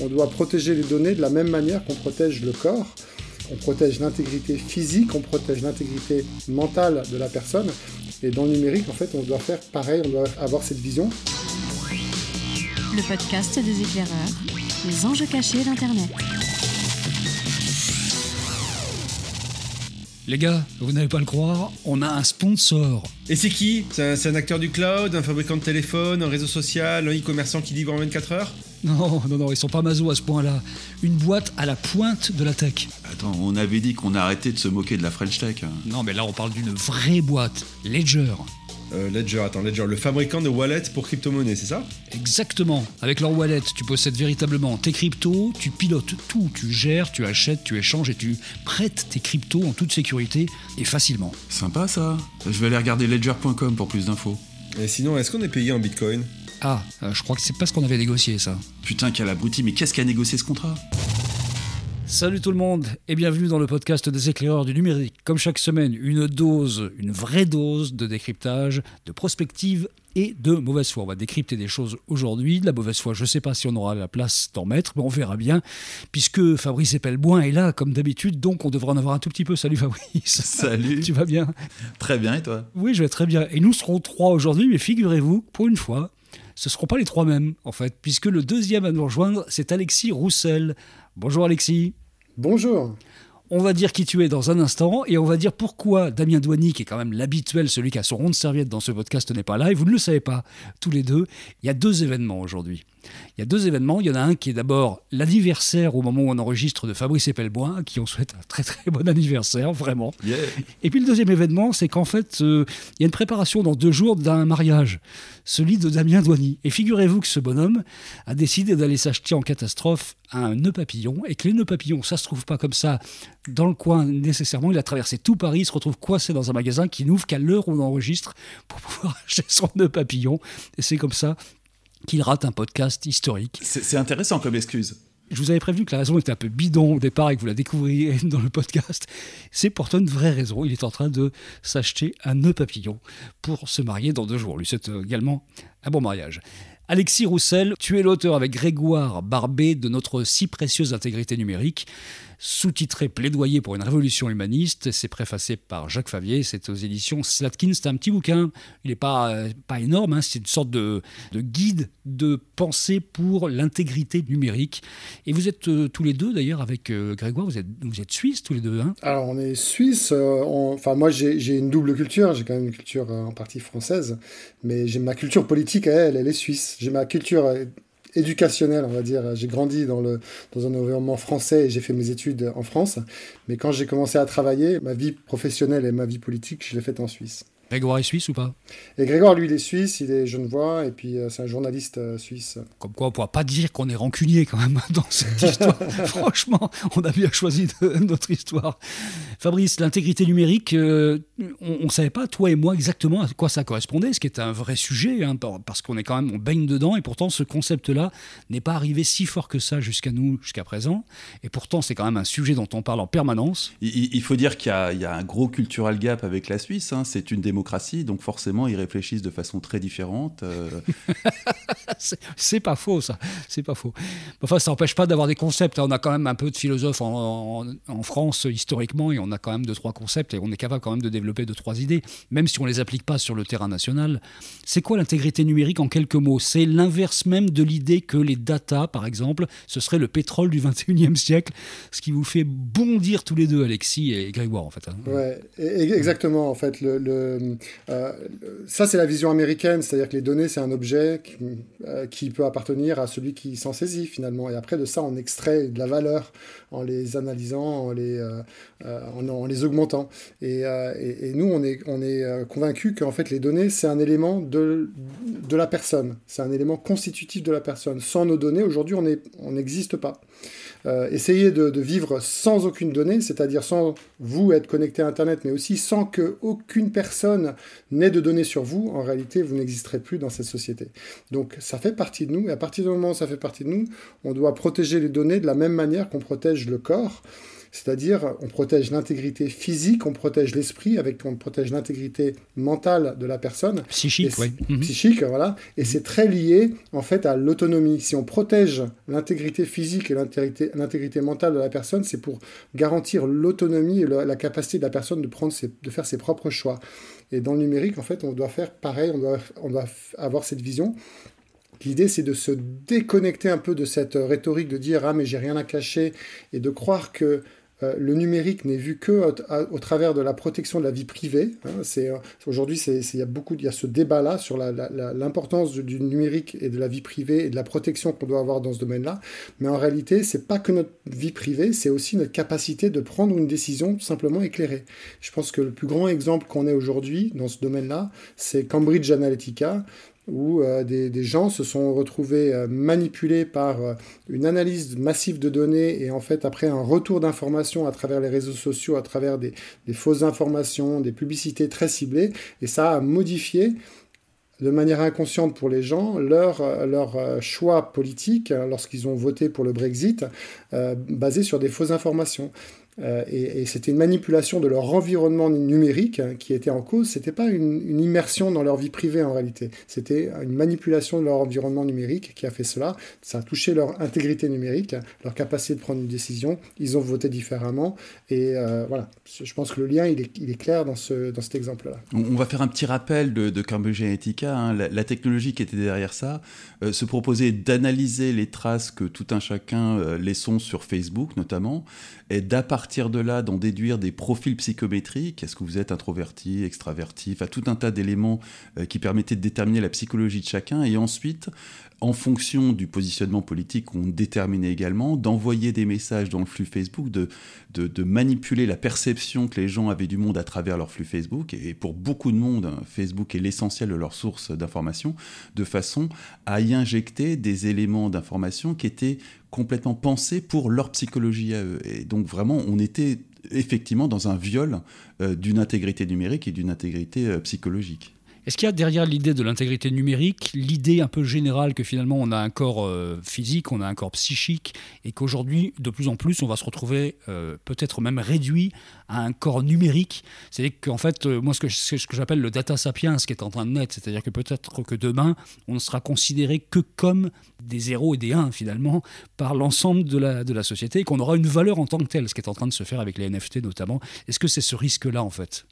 On doit protéger les données de la même manière qu'on protège le corps. On protège l'intégrité physique, on protège l'intégrité mentale de la personne. Et dans le numérique, en fait, on doit faire pareil, on doit avoir cette vision. Le podcast des éclaireurs, les enjeux cachés d'Internet. Les gars, vous n'allez pas le croire, on a un sponsor. Et c'est qui? C'est un, un acteur du cloud, un fabricant de téléphone, un réseau social, un e-commerçant qui livre en 24 heures? Non, non, non, ils sont pas maso à ce point-là. Une boîte à la pointe de la tech. Attends, on avait dit qu'on arrêtait de se moquer de la French Tech. hein. Non, mais là on parle d'une vraie boîte, Ledger. Euh, Ledger, attends, Ledger, le fabricant de wallets pour crypto-monnaie, c'est ça? Exactement. Avec leur wallet, tu possèdes véritablement tes cryptos, tu pilotes tout, tu gères, tu achètes, tu échanges et tu prêtes tes cryptos en toute sécurité et facilement. Sympa ça. Je vais aller regarder ledger.com pour plus d'infos. Et sinon, est-ce qu'on est payé en bitcoin? Ah, euh, je crois que c'est pas ce qu'on avait négocié ça. Putain, quel abruti, mais qu'est-ce qui a négocié ce contrat? Salut tout le monde et bienvenue dans le podcast des éclaireurs du numérique. Comme chaque semaine, une dose, une vraie dose de décryptage, de prospective et de mauvaise foi. On va décrypter des choses aujourd'hui. De la mauvaise foi, je ne sais pas si on aura la place d'en mettre, mais on verra bien, puisque Fabrice Epelboin est là comme d'habitude, donc on devrait en avoir un tout petit peu. Salut Fabrice. Salut. tu vas bien? Très bien, et toi? Oui, je vais très bien. Et nous serons trois aujourd'hui, mais figurez-vous, pour une fois, ce ne seront pas les trois mêmes, en fait, puisque le deuxième à nous rejoindre, c'est Alexis Roussel. Bonjour Alexis. Bonjour. On va dire qui tu es dans un instant et on va dire pourquoi Damien Douany, qui est quand même l'habituel, celui qui a son rond de serviette dans ce podcast, n'est pas là. Et vous ne le savez pas, tous les deux. Il y a deux événements aujourd'hui. Il y a deux événements. Il y en a un qui est d'abord l'anniversaire au moment où on enregistre de Fabrice Epelboin, qui on souhaite un très très bon anniversaire, vraiment. Yeah. Et puis le deuxième événement, c'est qu'en fait, euh, il y a une préparation dans deux jours d'un mariage, celui de Damien Douany. Et figurez-vous que ce bonhomme a décidé d'aller s'acheter en catastrophe un nœud papillon, et que les nœuds papillons, ça se trouve pas comme ça dans le coin nécessairement. Il a traversé tout Paris, il se retrouve coincé dans un magasin qui n'ouvre qu'à l'heure où on enregistre pour pouvoir acheter son nœud papillon. Et c'est comme ça qu'il rate un podcast historique. C'est c'est intéressant comme excuse. Je vous avais prévenu que la raison était un peu bidon au départ et que vous la découvriez dans le podcast. C'est pourtant une vraie raison. Il est en train de s'acheter un nœud papillon pour se marier dans deux jours. Lui souhaite également un bon mariage. Alexis Roussel, tu es l'auteur avec Grégoire Barbet de notre si précieuse intégrité numérique, sous-titré Plaidoyer pour une révolution humaniste. C'est préfacé par Jacques Favier, c'est aux éditions Slatkin. C'est un petit bouquin, il n'est pas, euh, pas énorme, hein. c'est une sorte de, de guide de pensée pour l'intégrité numérique. Et vous êtes euh, tous les deux d'ailleurs avec euh, Grégoire, vous êtes, vous êtes suisses tous les deux. Hein Alors, on est suisse. euh, Enfin, moi, j'ai une double culture. J'ai quand même une culture euh, en partie française, mais j'ai ma culture politique, elle, elle est suisse. J'ai ma culture éducationnelle, on va dire. J'ai grandi dans, le, dans un environnement français et j'ai fait mes études en France. Mais quand j'ai commencé à travailler, ma vie professionnelle et ma vie politique, je l'ai faite en Suisse. Grégoire est suisse ou pas? Et Grégoire, lui, il est suisse, il est genevois, et puis euh, c'est un journaliste euh, suisse. Comme quoi, on ne pourra pas dire qu'on est rancunier quand même dans cette histoire. Franchement, on a bien choisi de- notre histoire. Fabrice, l'intégrité numérique, euh, on ne savait pas, toi et moi, exactement à quoi ça correspondait, ce qui est un vrai sujet, hein, par- parce qu'on est quand même, on baigne dedans, et pourtant ce concept-là n'est pas arrivé si fort que ça jusqu'à nous, jusqu'à présent. Et pourtant, c'est quand même un sujet dont on parle en permanence. Il, faut dire qu'il y, a- il y a un gros cultural gap avec la Suisse. hein. C'est une démocratie, donc forcément, ils réfléchissent de façon très différente. euh, C'est- C'est pas faux, ça. C'est pas faux. Enfin, ça n'empêche pas d'avoir des concepts. On a quand même un peu de philosophes en, en- en France historiquement et on a quand même deux, trois concepts et on est capable quand même de développer deux, trois idées, même si on les applique pas sur le terrain national. C'est quoi l'intégrité numérique en quelques mots? C'est l'inverse même de l'idée que les data, par exemple, ce serait le pétrole du 21e siècle, ce qui vous fait bondir tous les deux, Alexis et Grégoire, en fait. hein. Ouais, exactement. En fait, euh, ça c'est la vision américaine, c'est-à-dire que les données c'est un objet euh, qui peut appartenir à celui qui s'en saisit finalement. Et après de ça, on extrait de la valeur en les analysant, en les, euh, euh, en, les augmentant. Et, euh, et- nous, on est, on est convaincus qu'en fait les données c'est un élément de, de la personne, c'est un élément constitutif de la personne. Sans nos données, aujourd'hui, on est- on n'existe pas. Euh, essayez de, vivre sans aucune donnée, c'est-à-dire sans vous être connecté à Internet, mais aussi sans que aucune personne n'ait de données sur vous. En réalité, vous n'existerez plus dans cette société. Donc, ça fait partie de nous, et à partir du moment où ça fait partie de nous, on doit protéger les données de la même manière qu'on protège le corps. C'est-à-dire, on protège l'intégrité physique, on protège l'esprit, avec on protège l'intégrité mentale de la personne. Psychique, oui. Mhm. Psychique, voilà. Et c'est très lié, en fait, à l'autonomie. Si on protège l'intégrité physique et l'intégrité mentale de la personne, c'est pour garantir l'autonomie et la, capacité de la personne de, prendre de faire ses propres choix. Et dans le numérique, en fait, on doit faire pareil, on doit, on doit avoir cette vision. L'idée, c'est de se déconnecter un peu de cette rhétorique de dire Ah, mais j'ai rien à cacher, et de croire que euh, le numérique n'est vu que au, travers de la protection de la vie privée. Hein. c'est euh, aujourd'hui, il y a beaucoup, il y a ce débat-là sur l'importance du, numérique et de la vie privée et de la protection qu'on doit avoir dans ce domaine-là. Mais en réalité, c'est pas que notre vie privée, c'est aussi notre capacité de prendre une décision simplement éclairée. Je pense que le plus grand exemple qu'on ait aujourd'hui dans ce domaine-là, c'est Cambridge Analytica où euh, des, gens se sont retrouvés euh, manipulés par euh, une analyse massive de données et en fait après un retour d'informations à travers les réseaux sociaux, à travers des, fausses informations, des publicités très ciblées, et ça a modifié de manière inconsciente pour les gens leur, leur choix politique lorsqu'ils ont voté pour le Brexit basé sur des fausses informations. Euh, et, c'était une manipulation de leur environnement numérique hein, qui était en cause. C'était pas une, immersion dans leur vie privée en réalité. C'était une manipulation de leur environnement numérique qui a fait cela. Ça a touché leur intégrité numérique, leur capacité de prendre une décision. Ils ont voté différemment. Et euh, voilà, je pense que le lien il est, il est clair dans, ce, dans cet exemple-là. On va faire un petit rappel de, de Cambridge Analytica. Hein. La, technologie qui était derrière ça euh, se proposait d'analyser les traces que tout un chacun laissons sur Facebook notamment et d'à partir de là d'en déduire des profils psychométriques. Est-ce que vous êtes introverti, extraverti, enfin tout un tas d'éléments euh, qui permettaient de déterminer la psychologie de chacun et ensuite en fonction du positionnement politique qu'on déterminait également, d'envoyer des messages dans le flux Facebook, de, de, manipuler la perception que les gens avaient du monde à travers leur flux Facebook. Et pour beaucoup de monde, Facebook est l'essentiel de leur source d'information, de façon à y injecter des éléments d'information qui étaient complètement pensés pour leur psychologie à eux. Et donc vraiment, on était effectivement dans un viol euh, d'une intégrité numérique et d'une intégrité euh, psychologique. Est-ce qu'il y a derrière l'idée de l'intégrité numérique, l'idée un peu générale que finalement on a un corps euh, physique, on a un corps psychique, et qu'aujourd'hui, de plus en plus, on va se retrouver euh, peut-être même réduit à un corps numérique? C'est-à-dire qu'en fait, euh, moi, ce que, ce que j'appelle le data sapiens qui est en train de naître, c'est-à-dire que peut-être que demain, on ne sera considéré que comme des zéros et des 1 finalement par l'ensemble de la, de la société, et qu'on aura une valeur en tant que telle, ce qui est en train de se faire avec les NFT notamment. Est-ce que c'est ce risque-là en fait?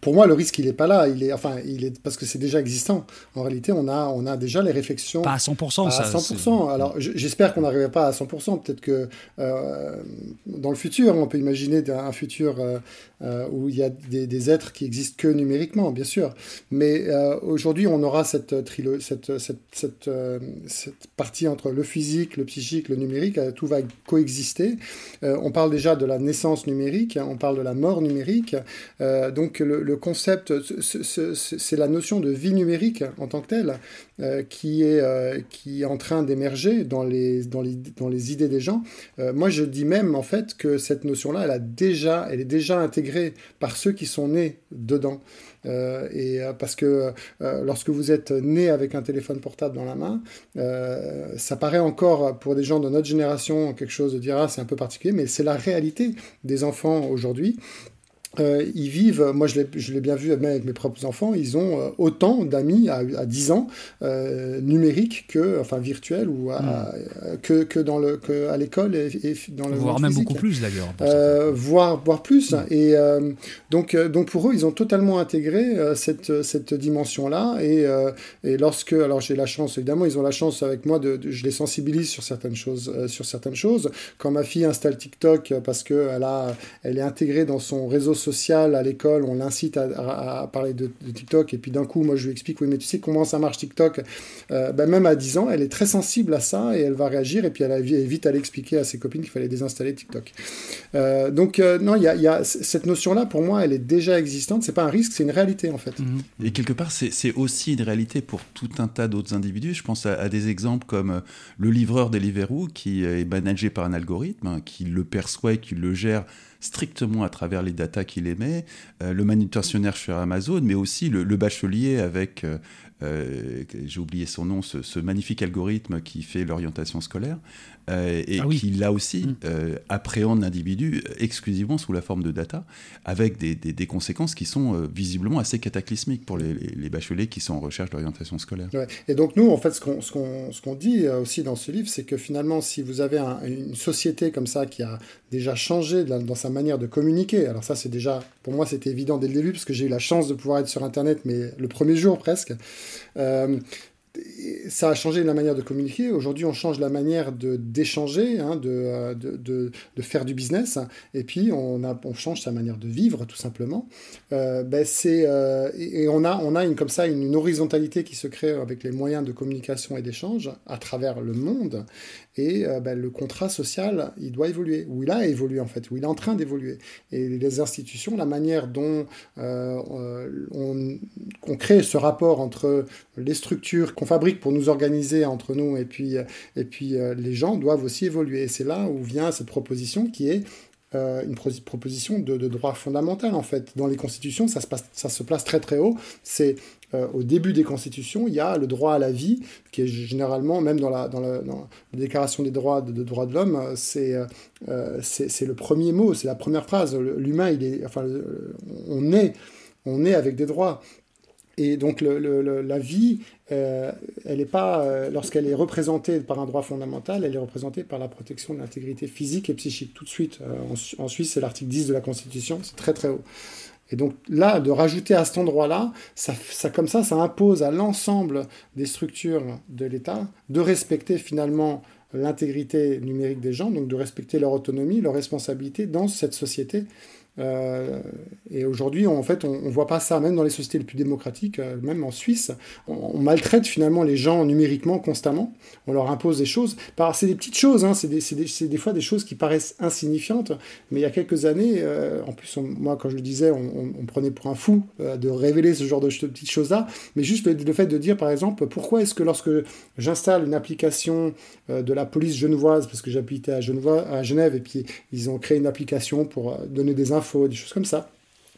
Pour moi, le risque, il n'est pas là. Il est, enfin, il est parce que c'est déjà existant. En réalité, on a, on a déjà les réflexions. Pas à 100%. à 100%. Alors, j'espère qu'on n'arriverait pas à 100%. Peut-être que euh, dans le futur, on peut imaginer un futur euh, euh, où il y a des, êtres qui existent que numériquement, bien sûr. Mais aujourd'hui, on aura cette, cette, cette, cette, cette, partie entre le physique, le psychique, le numérique. tout va coexister. on parle déjà de la naissance numérique. On parle de la mort numérique. donc, le le, concept, c'est la notion de vie numérique en tant que telle euh, qui, est, euh, qui est en train d'émerger dans les, dans, les, dans les idées des gens. Euh, moi, je dis même en fait que cette notion-là, elle, elle est déjà intégrée par ceux qui sont nés dedans. et parce que lorsque vous êtes né avec un téléphone portable dans la main, ça paraît encore pour des gens de notre génération quelque chose de dire ah c'est un peu particulier, mais c'est la réalité des enfants aujourd'hui. Euh, ils vivent, moi je l'ai bien vu même avec mes propres enfants, ils ont euh, autant d'amis à, à, 10 ans euh, numériques que, enfin virtuels ou à, hmm. que, que, dans le, que à l'école et, dans le Voire même beaucoup plus d'ailleurs. Euh, voire, voire plus. Hmm. Et donc, donc pour eux, ils ont totalement intégré cette, cette dimension-là. Et, et lorsque, alors j'ai la chance, évidemment, ils ont la chance avec moi, de, je les sensibilise sur certaines choses. sur certaines choses. Quand ma fille installe TikTok parce qu'elle a, elle est intégrée dans son réseau social à l'école, on l'incite à, parler de, TikTok, et puis d'un coup, moi je lui explique, oui, mais tu sais comment ça marche TikTok? Euh, ben, Même à 10 ans, elle est très sensible à ça, et elle va réagir, et puis elle a vite à l'expliquer à ses copines qu'il fallait désinstaller TikTok. Euh, donc, euh, non, il y, a, cette notion-là, pour moi, elle est déjà existante, c'est pas un risque, c'est une réalité en fait. Et quelque part, c'est aussi une réalité pour tout un tas d'autres individus. Je pense à, des exemples comme le livreur Deliveroo, qui est managé par un algorithme, hein, qui le perçoit, qui le gère strictement à travers les datas qu'il aimait, le manutentionnaire chez Amazon, mais aussi le, bachelier avec, j'ai oublié son nom, ce, magnifique algorithme qui fait l'orientation scolaire. Euh, et ah qui là aussi mm. euh, appréhende l'individu exclusivement sous la forme de data, avec des, des, conséquences qui sont euh, visiblement assez cataclysmiques pour les, les, bacheliers qui sont en recherche d'orientation scolaire. Et donc nous, en fait, ce qu'on ce qu'on dit aussi dans ce livre, c'est que finalement, si vous avez une société comme ça qui a déjà changé dans sa manière de communiquer, alors ça c'est déjà, pour moi c'était évident dès le début, parce que j'ai eu la chance de pouvoir être sur Internet, mais le premier jour presque ça a changé la manière de communiquer. Aujourd'hui, on change la manière d'échanger, hein, de, de, faire du business, et puis on, change sa manière de vivre, tout simplement. Euh, ben euh, et on a une comme ça une, horizontalité qui se crée avec les moyens de communication et d'échange à travers le monde. Et euh, ben, le contrat social, il doit évoluer, ou il a évolué en fait, ou il est en train d'évoluer. Et les institutions, la manière dont on, on crée ce rapport entre les structures qu'on fabrique pour nous organiser entre nous et puis, euh, et puis euh, les gens doivent aussi évoluer. Et c'est là où vient cette proposition qui est euh, une proposition de, droit fondamental en fait. Dans les constitutions, ça se, place très très haut. C'est au début des constitutions, il y a le droit à la vie, qui est généralement, même dans la, déclaration des droits de, droits de l'homme, c'est c'est le premier mot, c'est la première phrase. L'humain, il est, enfin, on est, on est avec des droits. Et donc la vie, euh, elle est pas, euh, lorsqu'elle est représentée par un droit fondamental, elle est représentée par la protection de l'intégrité physique et psychique. Tout de suite, euh, en, Suisse, c'est l'article 10 de la Constitution, c'est très très haut. Et donc là, de rajouter à cet endroit-là, ça, comme ça, ça impose à l'ensemble des structures de l'État de respecter finalement l'intégrité numérique des gens, donc de respecter leur autonomie, leur responsabilité dans cette société euh, et aujourd'hui, en fait, on, ne voit pas ça, même dans les sociétés les plus démocratiques, euh, même en Suisse. On, maltraite finalement les gens numériquement constamment. On leur impose des choses. C'est des petites choses, hein, c'est des, des, des, fois des choses qui paraissent insignifiantes. Mais il y a quelques années, euh, en plus, moi, quand je le disais, on, prenait pour un fou de révéler ce genre de, petites choses-là. Mais juste le, fait de dire, par exemple, pourquoi est-ce que lorsque j'installe une application de la police genevoise, parce que j'habitais à, à Genève, et puis ils ont créé une application pour donner des infos des choses comme ça.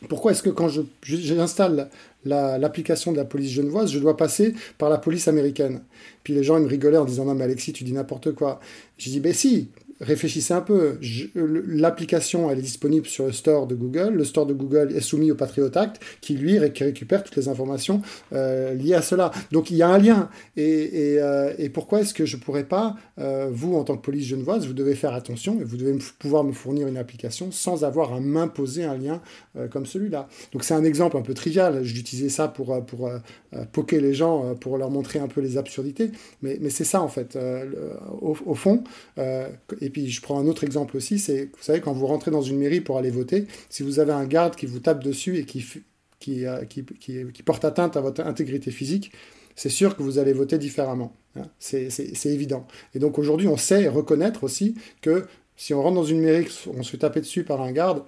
Pourquoi est-ce que quand j'installe l'application de la police genevoise, je dois passer par la police américaine? Puis les gens ils me rigolaient en disant non mais Alexis tu dis n'importe quoi. J'ai dit ben si, réfléchissez un peu. L'application, elle est disponible sur le store de Google. Le store de Google est soumis au Patriot Act, qui lui récupère toutes les informations euh, liées à cela. Donc il y a un lien. Et, euh, pourquoi est-ce que je pourrais pas, euh, vous, en tant que police genevoise, vous devez faire attention et vous devez pouvoir me fournir une application sans avoir à m'imposer un lien comme celui-là. Donc c'est un exemple un peu trivial. J'utilisais ça pour, poker les gens, pour leur montrer un peu les absurdités. Mais, c'est ça, en fait. Au, fond, puis je prends un autre exemple aussi, c'est, vous savez, quand vous rentrez dans une mairie pour aller voter, si vous avez un garde qui vous tape dessus et qui, euh, porte atteinte à votre intégrité physique, c'est sûr que vous allez voter différemment. Hein. C'est, évident. Et donc aujourd'hui, on sait reconnaître aussi que si on rentre dans une mairie, on se fait taper dessus par un garde,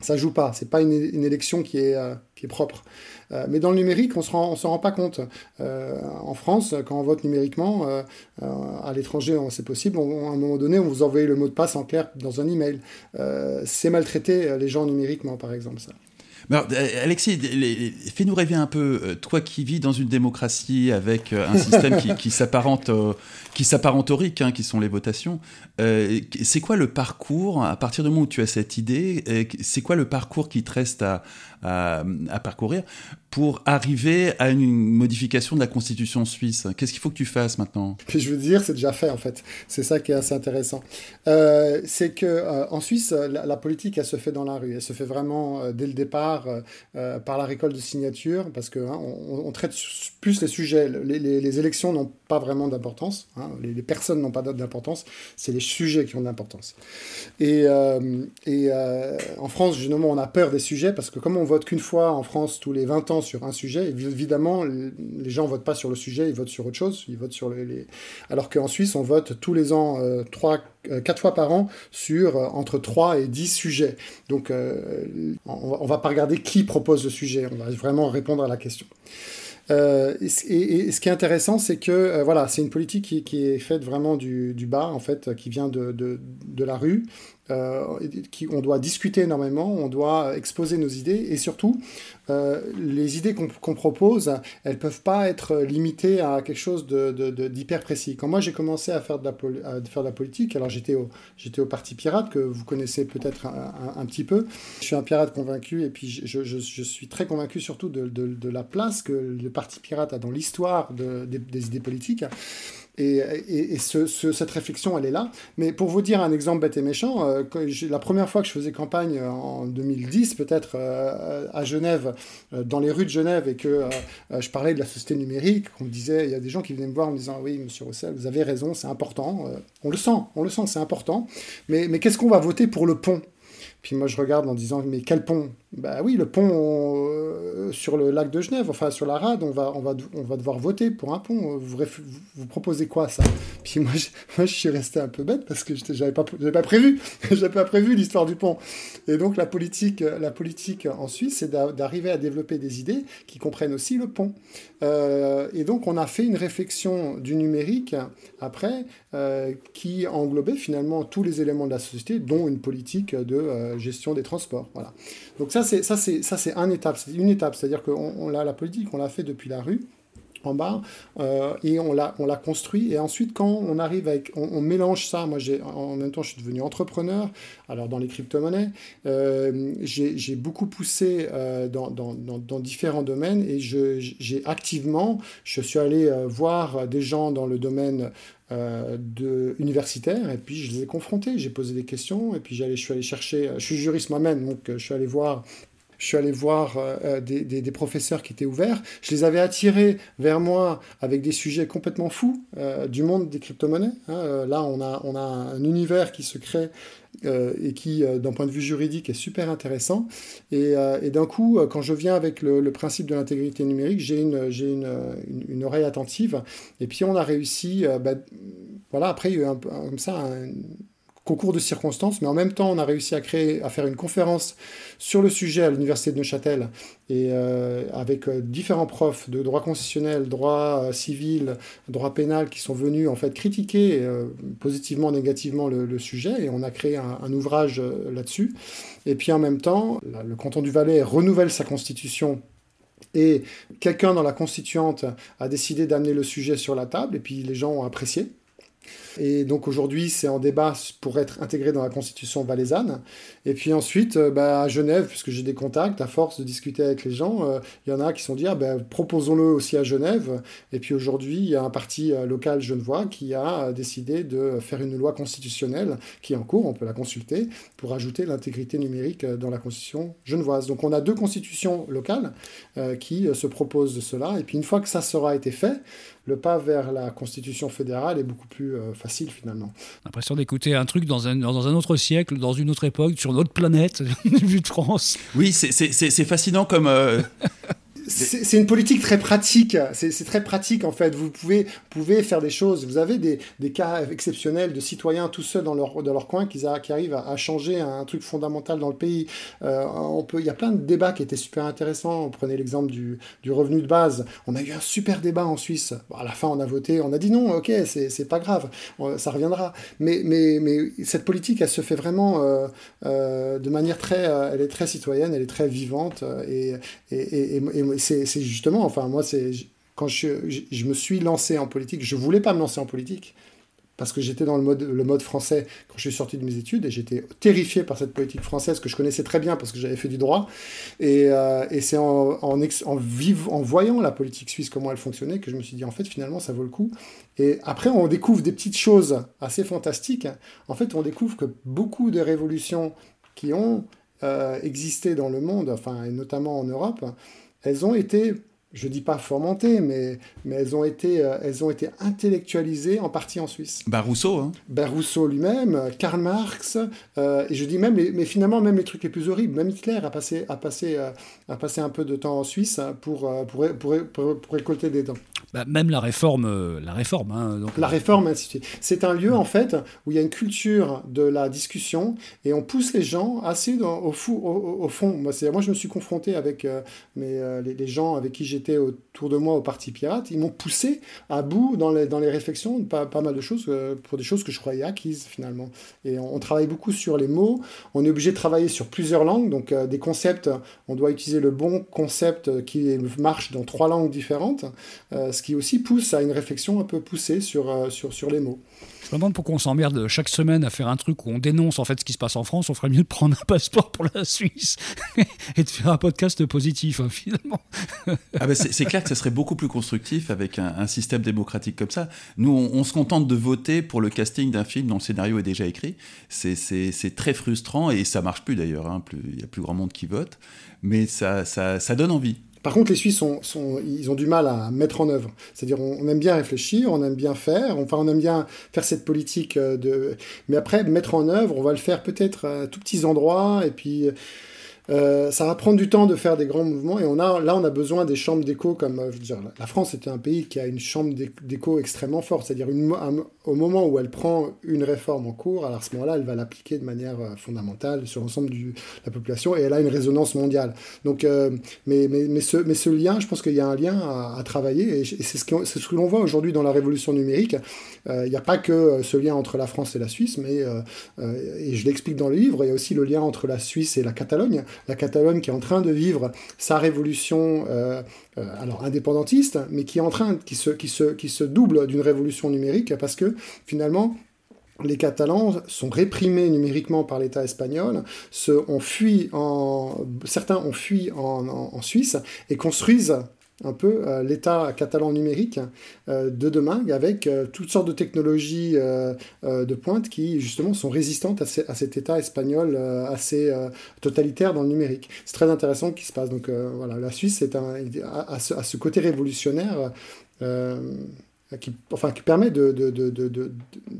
ça joue pas. C'est pas une, élection qui est, euh, qui est propre. Euh, mais dans le numérique, on ne s'en rend pas compte. Euh, en France, quand on vote numériquement, à l'étranger, c'est possible, à un moment donné, on vous envoie le mot de passe en clair dans un email. c'est maltraiter les gens numériquement, par exemple, ça. Alexis, fais-nous rêver un peu. Toi qui vis dans une démocratie avec un système qui, qui s'apparente au RIC, hein, qui sont les votations. Euh, c'est quoi le parcours, à partir du moment où tu as cette idée, euh, c'est quoi le parcours qui te reste à, à, parcourir pour arriver à une modification de la constitution suisse Qu'est-ce qu'il faut que tu fasses maintenant? Je veux dire, c'est déjà fait en fait. C'est ça qui est assez intéressant. Euh, c'est que en Suisse, la, politique, elle se fait dans la rue. Elle se fait vraiment dès le départ par la récolte de signatures, parce que hein, traite plus les sujets. Les, élections n'ont pas vraiment d'importance. Hein. Les, personnes n'ont pas d'importance, c'est les sujets qui ont de l'importance. Et, euh, et euh, en France, généralement, on a peur des sujets parce que comme on vote qu'une fois en France tous les 20 ans sur un sujet, évidemment, les gens votent pas sur le sujet, ils votent sur autre chose, ils votent sur les... Alors qu'en Suisse, on vote tous les ans, euh, 3, 4 fois par an, sur euh, entre 3 et 10 sujets. Donc, on va, pas regarder qui propose le sujet, on va vraiment répondre à la question. et, ce qui est intéressant, c'est que voilà, c'est une politique qui, est faite vraiment du, bas, en fait, qui vient de, de la rue, euh, qui, on doit discuter énormément, on doit exposer nos idées et surtout, euh, les idées qu'on propose, elles ne peuvent pas être limitées à quelque chose d'hyper précis. Quand moi j'ai commencé à faire de la, politique, alors j'étais au, Parti Pirate, que vous connaissez peut-être un, petit peu. Je suis un pirate convaincu et puis je, suis très convaincu surtout de, la place que le Parti Pirate a dans l'histoire des idées politiques. Et, cette réflexion, elle est là. Mais pour vous dire un exemple bête et méchant, euh, la première fois que je faisais campagne euh, en 2010, peut-être euh, à Genève, dans les rues de Genève, et que je parlais de la société numérique, on me disait, il y a des gens qui venaient me voir en me disant, oui, monsieur Roussel, vous avez raison, c'est important. on le sent, on le sent, c'est important. Mais, mais qu'est-ce qu'on va voter pour le pont? Puis moi, je regarde en disant, mais quel pont? Bah oui, le pont euh, sur le lac de Genève, enfin sur la rade, on va, on va, on va devoir voter pour un pont. Vous, proposez quoi, ça? Puis moi je, moi, je suis resté un peu bête parce que je n'avais pas, pas prévu. j'avais pas prévu l'histoire du pont. Et donc, la politique, la politique en Suisse, c'est d'arriver à développer des idées qui comprennent aussi le pont. Euh, et donc, on a fait une réflexion du numérique après euh, qui englobait finalement tous les éléments de la société, dont une politique de gestion des transports. Voilà. Donc ça, ça, c'est ça, c'est une étape. C'est une étape, c'est-à-dire que on, la politique, on l'a fait depuis la rue en bas euh, et on l'a on l'a construit et ensuite quand on arrive avec on, mélange ça moi j'ai en même temps je suis devenu entrepreneur alors dans les crypto-monnaies euh, j'ai beaucoup poussé dans, dans, dans, différents domaines et j'ai activement je suis allé voir des gens dans le domaine euh, de, universitaires, et puis je les ai confrontés, j'ai posé des questions, et puis je suis allé chercher, je suis juriste moi-même, donc euh, je suis allé voir je suis allé voir euh, des, des, professeurs qui étaient ouverts. Je les avais attirés vers moi avec des sujets complètement fous du monde des crypto-monnaies. Hein. là, on a, un univers qui se crée euh, et qui, euh, d'un point de vue juridique, est super intéressant. Et, euh, d'un coup, quand je viens avec le, principe de l'intégrité numérique, j'ai une, oreille attentive. Et puis, on a réussi. Bah, voilà, après, il y a eu un, comme ça concours de circonstances, mais en même temps, on a réussi à créer, à faire une conférence sur le sujet à l'université de Neuchâtel et euh, avec euh, différents profs de droit constitutionnel, droit euh, civil, droit pénal qui sont venus en fait critiquer positivement, négativement le, sujet et on a créé un, un ouvrage là-dessus. Et puis en même temps, le canton du Valais renouvelle sa constitution et quelqu'un dans la constituante a décidé d'amener le sujet sur la table et puis les gens ont apprécié. Et donc aujourd'hui, c'est en débat pour être intégré dans la constitution valaisanne. Et puis ensuite, euh, bah, à Genève, puisque j'ai des contacts, à force de discuter avec les gens, euh, il y en a qui sont dit, ah, ben, proposons-le aussi à Genève. Et puis aujourd'hui, il y a un parti euh, local genevois qui a décidé de faire une loi constitutionnelle qui est en cours, on peut la consulter, pour ajouter l'intégrité numérique dans la constitution genevoise. Donc on a deux constitutions locales qui se proposent de cela. Et puis une fois que ça sera été fait, le pas vers la constitution fédérale est beaucoup plus euh, facile finalement. L'impression d'écouter un truc dans un, dans un autre siècle, dans une autre époque, sur une autre planète, vue de France. Oui, c'est fascinant comme... Euh, c'est une politique très pratique. C'est très pratique en fait. Vous pouvez, pouvez faire des choses. Vous avez des, des, cas exceptionnels de citoyens tout seuls dans leur, dans leur coin qui, arrivent à, changer un, truc fondamental dans le pays. Euh, on peut, il y a plein de débats qui étaient super intéressants. On prenait l'exemple du, du, revenu de base. On a eu un super débat en Suisse. à la fin, on a voté. On a dit non, ok, c'est pas grave, ça reviendra. Mais, mais, mais cette politique, elle se fait vraiment euh, euh, de manière très, elle est très citoyenne, elle est très vivante et, et, et c'est justement, enfin, moi, c'est quand je, me suis lancé en politique, je voulais pas me lancer en politique parce que j'étais dans le mode, français quand je suis sorti de mes études et j'étais terrifié par cette politique française que je connaissais très bien parce que j'avais fait du droit. Et, euh, c'est en voyant la politique suisse, comment elle fonctionnait, que je me suis dit en fait finalement ça vaut le coup. Et après on découvre des petites choses assez fantastiques. En fait on découvre que beaucoup de révolutions qui ont euh, existé dans le monde, enfin et notamment en Europe, elles ont été, je dis pas fomentées, mais, mais elles, ont été, euh, elles ont été intellectualisées en partie en Suisse. Bah Rousseau, hein. Bah, Rousseau lui-même, Karl Marx, euh, et je dis même, mais finalement même les trucs les plus horribles, même Hitler a passé, a passé, euh, a passé un peu de temps en Suisse pour, pour, pour, pour récolter des dents. Bah, même la réforme, euh, la réforme. Hein, donc... La réforme, c'est un lieu en fait où il y a une culture de la discussion et on pousse les gens assez au, fou, au, fond. Moi, moi, je me suis confronté avec euh, euh, les, gens avec qui j'étais autour de moi au Parti Pirate, ils m'ont poussé à bout dans les, dans les réflexions, pas, pas mal de choses, euh, pour des choses que je croyais acquises finalement. Et on, travaille beaucoup sur les mots, on est obligé de travailler sur plusieurs langues, donc euh, des concepts, on doit utiliser le bon concept qui marche dans trois langues différentes, ce qui aussi pousse à une réflexion un peu poussée sur, sur, sur les mots. Je me demande pourquoi on s'emmerde chaque semaine à faire un truc où on dénonce en fait ce qui se passe en France. On ferait mieux de prendre un passeport pour la Suisse et de faire un podcast positif hein, finalement. ah ben c'est clair que ça serait beaucoup plus constructif avec un, système démocratique comme ça. Nous, on, se contente de voter pour le casting d'un film dont le scénario est déjà écrit. C'est très frustrant et ça marche plus d'ailleurs. Hein. Il y a plus grand monde qui vote, mais ça, ça, ça donne envie. Par contre, les Suisses, ils ont du mal à mettre en œuvre. C'est-à-dire, on, aime bien réfléchir, on aime bien faire, enfin, on aime bien faire cette politique euh, de... Mais après, mettre en œuvre, on va le faire peut-être à tout petits endroits, et puis euh, ça va prendre du temps de faire des grands mouvements et on a, là on a besoin des chambres d'écho comme euh, je veux la France est un pays qui a une chambre d'écho extrêmement forte, c'est-à-dire au moment où elle prend une réforme en cours, alors à ce moment-là elle va l'appliquer de manière euh, fondamentale sur l'ensemble de la population et elle a une résonance mondiale. Donc, mais, mais, mais, ce, lien, je pense qu'il y a un lien à, travailler et, c'est ce, ce que l'on voit aujourd'hui dans la révolution numérique. Il n'y a pas que ce lien entre la France et la Suisse, mais et je l'explique dans le livre, il y a aussi le lien entre la Suisse et la Catalogne la Catalogne qui est en train de vivre sa révolution euh, euh, indépendantiste, mais qui se, double d'une révolution numérique parce que finalement les Catalans sont réprimés numériquement par l'État espagnol, se, ont fui en, certains ont fui en Suisse et construisent un peu euh, l'état catalan numérique euh, de demain avec euh, toutes sortes de technologies de pointe qui justement sont résistantes à, cet état espagnol assez totalitaire dans le numérique. C'est très intéressant ce qui se passe. Donc voilà, la Suisse est a, ce, côté révolutionnaire qui, enfin, qui permet de,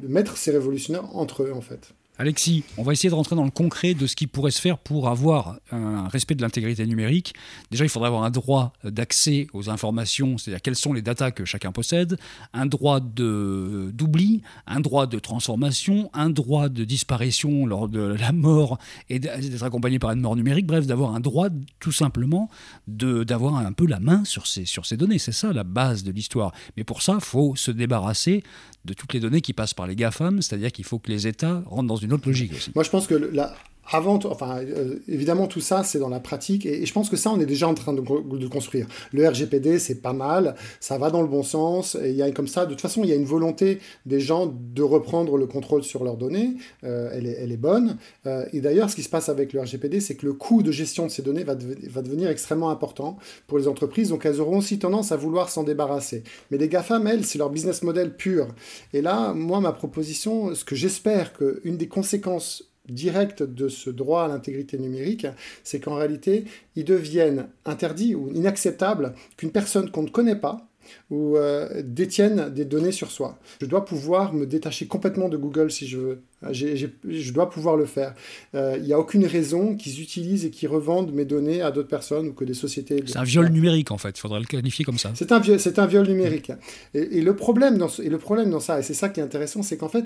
mettre ces révolutionnaires entre eux en fait. Alexis, on va essayer de rentrer dans le concret de ce qui pourrait se faire pour avoir un respect de l'intégrité numérique. Déjà, il faudrait avoir un droit d'accès aux informations, c'est-à-dire quelles sont les datas que chacun possède, un droit d'oubli, un droit de transformation, un droit de disparition lors de la mort et d'être accompagné par une mort numérique, bref, d'avoir un droit tout simplement d'avoir un peu la main sur ces, sur ces données. C'est ça la base de l'histoire. Mais pour ça, il faut se débarrasser de toutes les données qui passent par les GAFAM, c'est-à-dire qu'il faut que les États rentrent dans une logique. Moi, je pense que la, avant, enfin, euh, évidemment, tout ça, c'est dans la pratique, et, je pense que ça, on est déjà en train de, construire. Le RGPD, c'est pas mal, ça va dans le bon sens, et il y a comme ça, de toute façon, il y a une volonté des gens de reprendre le contrôle sur leurs données, euh, elle, est, elle, est, bonne, euh, et d'ailleurs, ce qui se passe avec le RGPD, c'est que le coût de gestion de ces données va, va, devenir extrêmement important pour les entreprises, donc elles auront aussi tendance à vouloir s'en débarrasser. Mais les GAFAM, elles, c'est leur business model pur. Et là, moi, ma proposition, ce que j'espère qu'une des conséquences directe de ce droit à l'intégrité numérique, c'est qu'en réalité, ils deviennent interdits ou inacceptables qu'une personne qu'on ne connaît pas ou euh, détienne des données sur soi. Je dois pouvoir me détacher complètement de Google si je veux. je dois pouvoir le faire. Euh, il n'y a aucune raison qu'ils utilisent et qu'ils revendent mes données à d'autres personnes ou que des sociétés. C'est un viol numérique en fait, il faudrait le qualifier comme ça. C'est un, un viol numérique. Et, le problème dans, et le problème dans ça, et c'est ça qui est intéressant, c'est qu'en fait,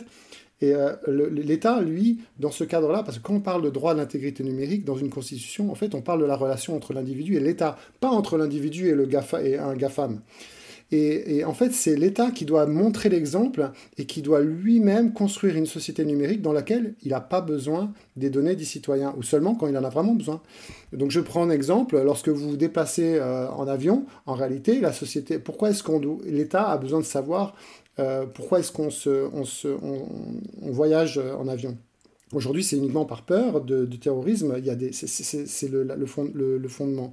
et euh, l'État, lui, dans ce cadre-là, parce que quand on parle de droit à l'intégrité numérique dans une constitution, en fait, on parle de la relation entre l'individu et l'État, pas entre l'individu et, et un GAFAM. Et, en fait, c'est l'État qui doit montrer l'exemple et qui doit lui-même construire une société numérique dans laquelle il n'a pas besoin des données des citoyens, ou seulement quand il en a vraiment besoin. Donc je prends un exemple, lorsque vous vous déplacez euh, en avion, en réalité, la société, pourquoi est-ce qu'on l'État a besoin de savoir euh, pourquoi est-ce qu'on se, on se, on, voyage en avion? Aujourd'hui, c'est uniquement par peur de, terrorisme. Il y a des, c'est, le, fond, le, fondement.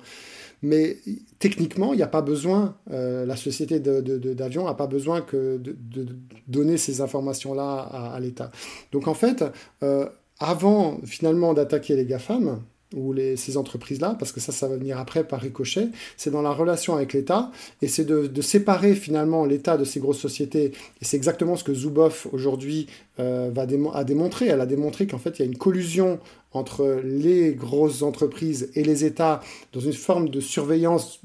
Mais techniquement, il n'y a pas besoin, euh, la société d'avion n'a pas besoin de, donner ces informations-là à, l'État. Donc en fait, euh, avant finalement d'attaquer les GAFAM, ou les, ces entreprises-là, parce que ça, ça va venir après par ricochet, c'est dans la relation avec l'État, et c'est de, séparer finalement l'État de ces grosses sociétés. Et c'est exactement ce que Zuboff aujourd'hui euh, va a démontré. Elle a démontré qu'en fait, il y a une collusion entre les grosses entreprises et les États dans une forme de surveillance,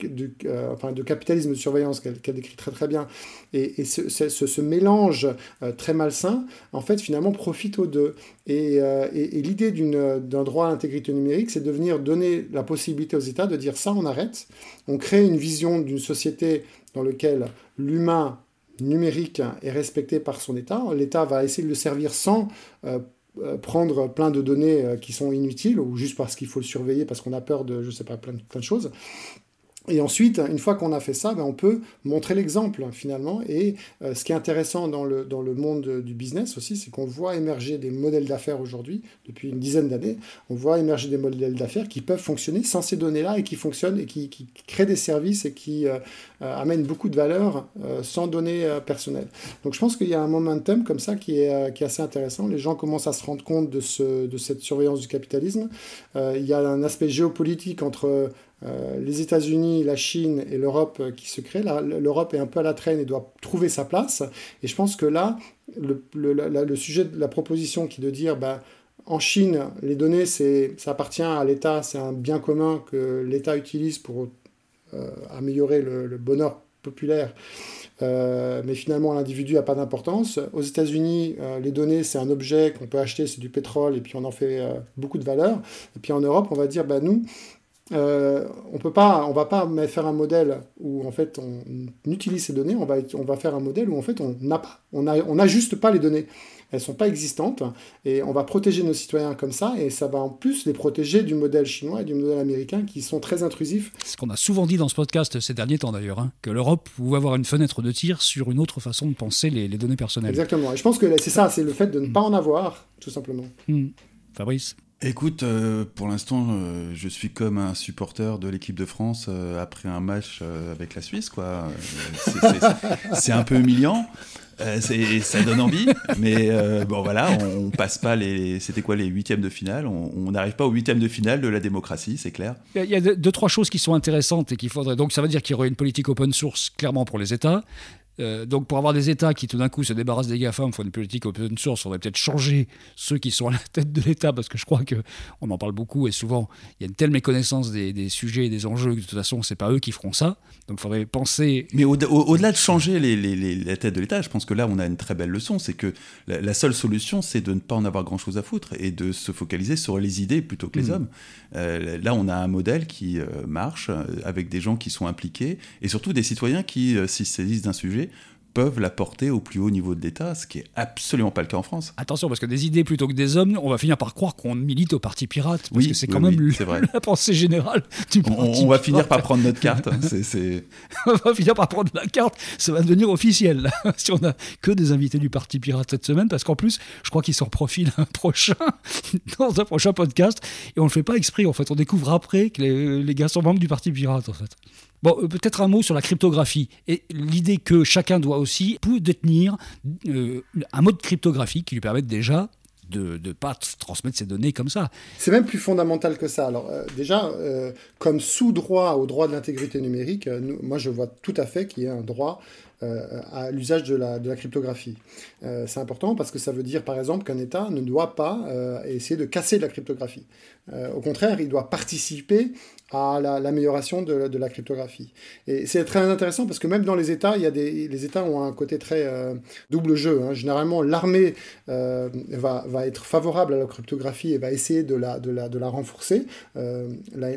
de, euh, enfin de capitalisme de surveillance qu'elle décrit très très bien, et, ce, mélange euh, très malsain, en fait, finalement, profite aux deux. Et, euh, et l'idée d'un droit à l'intégrité numérique, c'est de venir donner la possibilité aux États de dire ça, on arrête, on crée une vision d'une société dans laquelle l'humain numérique est respecté par son État. L'État va essayer de le servir sans prendre plein de données euh, qui sont inutiles ou juste parce qu'il faut le surveiller parce qu'on a peur de, je sais pas, plein, plein de choses. Et ensuite, une fois qu'on a fait ça, ben on peut montrer l'exemple finalement. Et euh, ce qui est intéressant dans le, dans le monde du business aussi, c'est qu'on voit émerger des modèles d'affaires aujourd'hui, depuis une dizaine d'années, on voit émerger des modèles d'affaires qui peuvent fonctionner sans ces données-là et qui fonctionnent et qui, qui, créent des services et qui euh, euh, amènent beaucoup de valeur sans données personnelles. Donc je pense qu'il y a un momentum comme ça qui est, qui est assez intéressant. Les gens commencent à se rendre compte de, ce, de cette surveillance du capitalisme. il y a un aspect géopolitique entre euh, les États-Unis, la Chine et l'Europe euh, qui se créent. L'Europe est un peu à la traîne et doit trouver sa place. Et je pense que là, le, sujet de la proposition qui est de dire, bah, en Chine, les données, ça appartient à l'État, c'est un bien commun que l'État utilise pour euh, améliorer le, bonheur populaire. mais finalement l'individu n'a pas d'importance. Aux États-Unis, les données, c'est un objet qu'on peut acheter, c'est du pétrole, et puis on en fait beaucoup de valeur. Et puis en Europe, on va dire, bah, nous, euh, on peut pas, on va pas faire un modèle où en fait on, utilise ces données, on va, on va faire un modèle où en fait on n'a pas, on n'ajuste pas les données, elles sont pas existantes et on va protéger nos citoyens comme ça et ça va en plus les protéger du modèle chinois et du modèle américain qui sont très intrusifs. Ce qu'on a souvent dit dans ce podcast ces derniers temps d'ailleurs, hein, que l'Europe pouvait avoir une fenêtre de tir sur une autre façon de penser les, données personnelles. Exactement. Et je pense que c'est ça, c'est le fait de ne pas en avoir, tout simplement. Hmm. Fabrice? Écoute, euh, pour l'instant, euh, je suis comme un supporter de l'équipe de France euh, après un match avec la Suisse, quoi. C'est un peu humiliant. ça donne envie, mais bon voilà, on, passe pas les. C'était quoi les huitièmes de finale? On n'arrive pas aux huitièmes de finale de la démocratie, c'est clair. Il y a deux, trois choses qui sont intéressantes et qu'il faudrait. Donc ça veut dire qu'il y aurait une politique open source clairement pour les États. Euh, donc pour avoir des États qui tout d'un coup se débarrassent des GAFAM, font une politique open source, il faudrait peut-être changer ceux qui sont à la tête de l'État, parce que je crois qu'on en parle beaucoup et souvent il y a une telle méconnaissance des, sujets et des enjeux que de toute façon c'est pas eux qui feront ça. Donc il faudrait penser... Mais au-delà de changer les, la tête de l'État, je pense que là on a une très belle leçon, c'est que la, seule solution c'est de ne pas en avoir grand-chose à foutre et de se focaliser sur les idées plutôt que les mm. hommes. Euh, là on a un modèle qui euh, marche avec des gens qui sont impliqués et surtout des citoyens qui, s'ils se saisissent d'un sujet, peuvent la porter au plus haut niveau de l'État, ce qui est absolument pas le cas en France. Attention, parce que des idées plutôt que des hommes, on va finir par croire qu'on milite au Parti Pirate, parce que c'est quand même la pensée générale du on, Parti On va finir par prendre notre carte. Hein, on va finir par prendre la carte, ça va devenir officiel, si on a que des invités du Parti Pirate cette semaine, parce qu'en plus, je crois qu'ils s'en profilent un prochain, dans un prochain podcast, et on le fait pas exprès, en fait, on découvre après que les, les gars sont membres du Parti Pirate, en fait. Bon, euh, peut-être un mot sur la cryptographie et l'idée que chacun doit aussi détenir euh, un mode cryptographique qui lui permette déjà de ne pas transmettre ses données comme ça. C'est même plus fondamental que ça. Alors euh, déjà, comme sous-droit au droit de l'intégrité numérique, moi je vois tout à fait qu'il y ait un droit à l'usage de la, cryptographie. C'est important parce que ça veut dire par exemple qu'un État ne doit pas essayer de casser la cryptographie. au contraire, il doit participer à l'amélioration de, la cryptographie. Et c'est très intéressant parce que même dans les États, il y a des, les États ont un côté très euh, double jeu. Hein. Généralement, l'armée euh, va, va, être favorable à la cryptographie et va essayer de la, de la, de la renforcer. Euh,